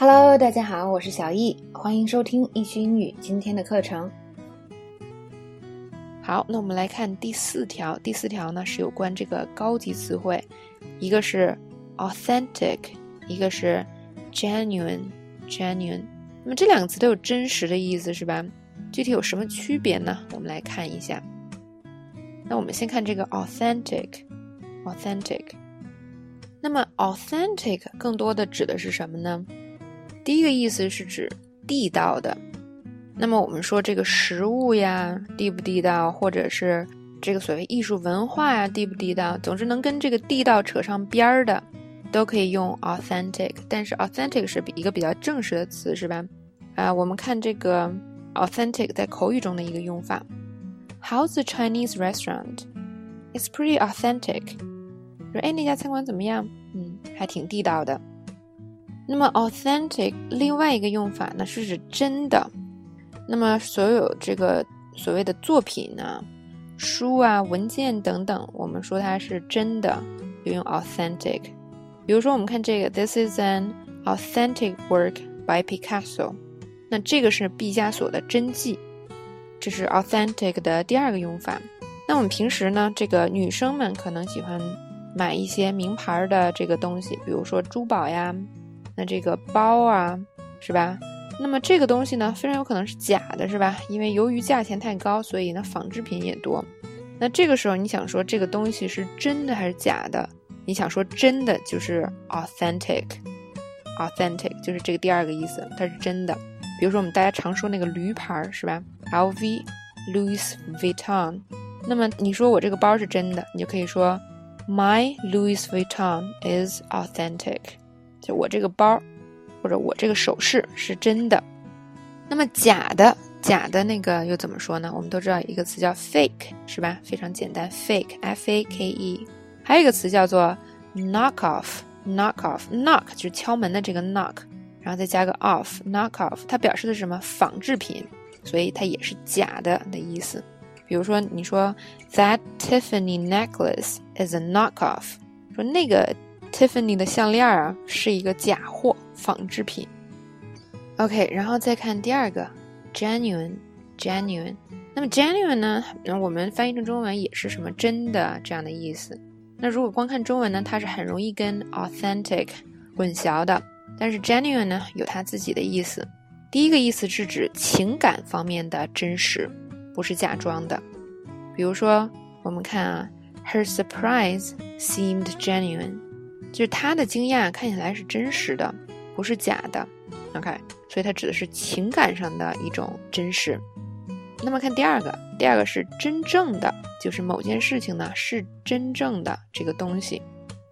Hello，大家好，我是小易，欢迎收听易趣英语今天的课程。好，那我们来看第四条。第四条呢是有关这个高级词汇，一个是 authentic，一个是 genuine，genuine。那么这两个词都有真实的意思，是吧？具体有什么区别呢？我们来看一下。那我们先看这个 authentic，authentic。那么 authentic 更多的指的是什么呢？第一个意思是指地道的，那么我们说这个食物呀地不地道，或者是这个所谓艺术文化呀地不地道，总之能跟这个地道扯上边儿的，都可以用 authentic。但是 authentic 是一个比较正式的词，是吧？啊，我们看这个 authentic 在口语中的一个用法，How's the Chinese restaurant? It's pretty authentic。说哎那家餐馆怎么样？嗯，还挺地道的。那么，authentic 另外一个用法呢，是指真的。那么，所有这个所谓的作品呢，书啊、文件等等，我们说它是真的，就用 authentic。比如说，我们看这个，This is an authentic work by Picasso。那这个是毕加索的真迹，这是 authentic 的第二个用法。那我们平时呢，这个女生们可能喜欢买一些名牌的这个东西，比如说珠宝呀。那这个包啊，是吧？那么这个东西呢，非常有可能是假的，是吧？因为由于价钱太高，所以呢仿制品也多。那这个时候你想说这个东西是真的还是假的？你想说真的就是 authentic，authentic 就是这个第二个意思，它是真的。比如说我们大家常说那个驴牌儿是吧？LV，Louis Vuitton。那么你说我这个包是真的，你就可以说 My Louis Vuitton is authentic。我这个包，或者我这个首饰是真的，那么假的，假的那个又怎么说呢？我们都知道一个词叫 fake，是吧？非常简单，fake，f a k e。还有一个词叫做 knock off，knock off，knock 就是敲门的这个 knock，然后再加个 off，knock off，它表示的是什么？仿制品，所以它也是假的的意思。比如说，你说 that Tiffany necklace is a knock off，说那个。Tiffany 的项链啊，是一个假货、仿制品。OK，然后再看第二个，genuine，genuine。那么 genuine 呢？我们翻译成中文也是什么真的这样的意思。那如果光看中文呢，它是很容易跟 authentic 混淆的。但是 genuine 呢，有它自己的意思。第一个意思是指情感方面的真实，不是假装的。比如说，我们看啊，Her surprise seemed genuine。就是他的惊讶看起来是真实的，不是假的，OK，所以它指的是情感上的一种真实。那么看第二个，第二个是真正的，就是某件事情呢是真正的这个东西。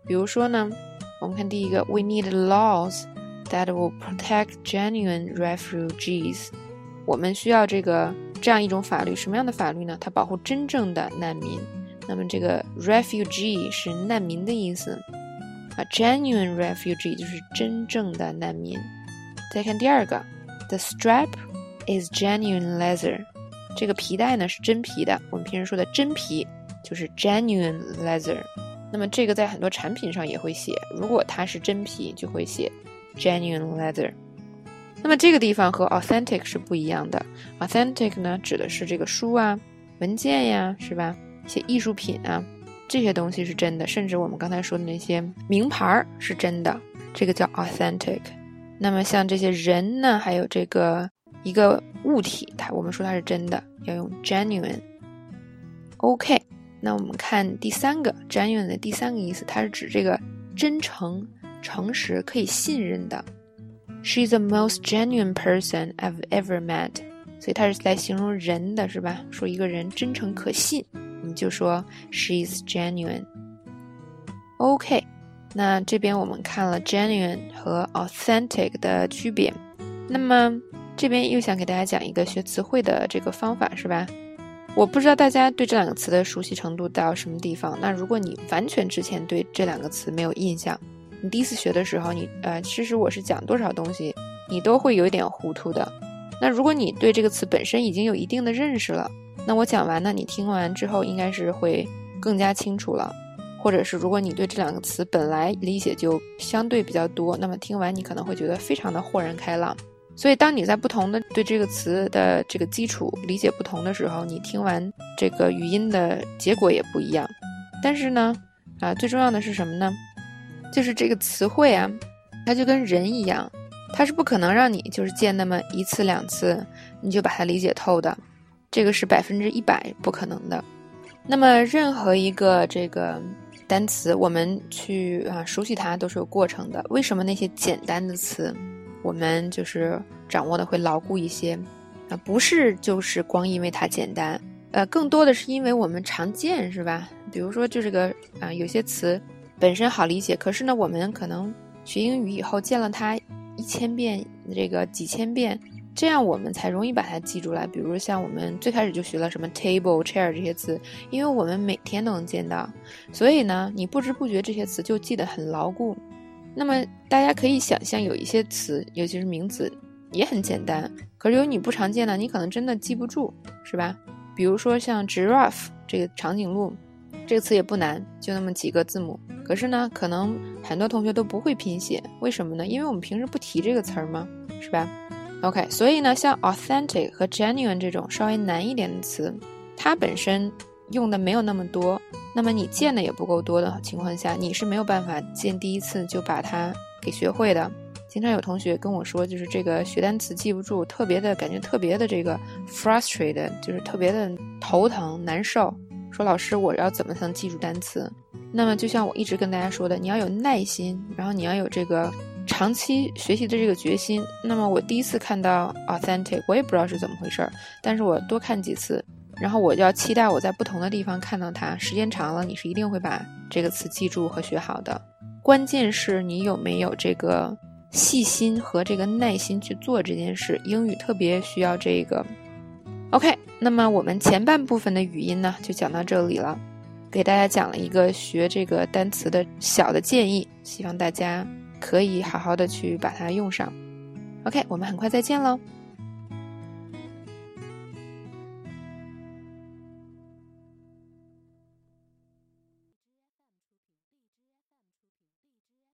比如说呢，我们看第一个，We need laws that will protect genuine refugees。我们需要这个这样一种法律，什么样的法律呢？它保护真正的难民。那么这个 refugee 是难民的意思。啊，genuine refugee 就是真正的难民。再看第二个，the strap is genuine leather，这个皮带呢是真皮的。我们平时说的真皮就是 genuine leather。那么这个在很多产品上也会写，如果它是真皮，就会写 genuine leather。那么这个地方和 authentic 是不一样的。authentic 呢指的是这个书啊、文件呀，是吧？一些艺术品啊。这些东西是真的，甚至我们刚才说的那些名牌儿是真的，这个叫 authentic。那么像这些人呢，还有这个一个物体，它我们说它是真的，要用 genuine。OK，那我们看第三个 genuine 的第三个意思，它是指这个真诚、诚实、可以信任的。She's the most genuine person I've ever met，所以它是来形容人的，是吧？说一个人真诚可信。我们就说 she's genuine。OK，那这边我们看了 genuine 和 authentic 的区别。那么这边又想给大家讲一个学词汇的这个方法，是吧？我不知道大家对这两个词的熟悉程度到什么地方。那如果你完全之前对这两个词没有印象，你第一次学的时候，你呃，其实我是讲多少东西，你都会有一点糊涂的。那如果你对这个词本身已经有一定的认识了，那我讲完呢，你听完之后应该是会更加清楚了。或者是如果你对这两个词本来理解就相对比较多，那么听完你可能会觉得非常的豁然开朗。所以，当你在不同的对这个词的这个基础理解不同的时候，你听完这个语音的结果也不一样。但是呢，啊，最重要的是什么呢？就是这个词汇啊，它就跟人一样，它是不可能让你就是见那么一次两次你就把它理解透的，这个是百分之一百不可能的。那么，任何一个这个。单词，我们去啊熟悉它都是有过程的。为什么那些简单的词，我们就是掌握的会牢固一些？啊，不是就是光因为它简单，呃，更多的是因为我们常见，是吧？比如说就这个啊，有些词本身好理解，可是呢，我们可能学英语以后见了它一千遍，这个几千遍。这样我们才容易把它记住来。比如像我们最开始就学了什么 table、chair 这些词，因为我们每天都能见到，所以呢，你不知不觉这些词就记得很牢固。那么大家可以想象，有一些词，尤其是名词，也很简单，可是有你不常见的，你可能真的记不住，是吧？比如说像 giraffe 这个长颈鹿，这个词也不难，就那么几个字母，可是呢，可能很多同学都不会拼写，为什么呢？因为我们平时不提这个词儿嘛，是吧？OK，所以呢，像 authentic 和 genuine 这种稍微难一点的词，它本身用的没有那么多，那么你见的也不够多的情况下，你是没有办法见第一次就把它给学会的。经常有同学跟我说，就是这个学单词记不住，特别的感觉特别的这个 frustrated，就是特别的头疼难受。说老师，我要怎么才能记住单词？那么就像我一直跟大家说的，你要有耐心，然后你要有这个。长期学习的这个决心，那么我第一次看到 authentic，我也不知道是怎么回事儿，但是我多看几次，然后我就要期待我在不同的地方看到它，时间长了，你是一定会把这个词记住和学好的。关键是你有没有这个细心和这个耐心去做这件事，英语特别需要这个。OK，那么我们前半部分的语音呢，就讲到这里了，给大家讲了一个学这个单词的小的建议，希望大家。可以好好的去把它用上。OK，我们很快再见喽。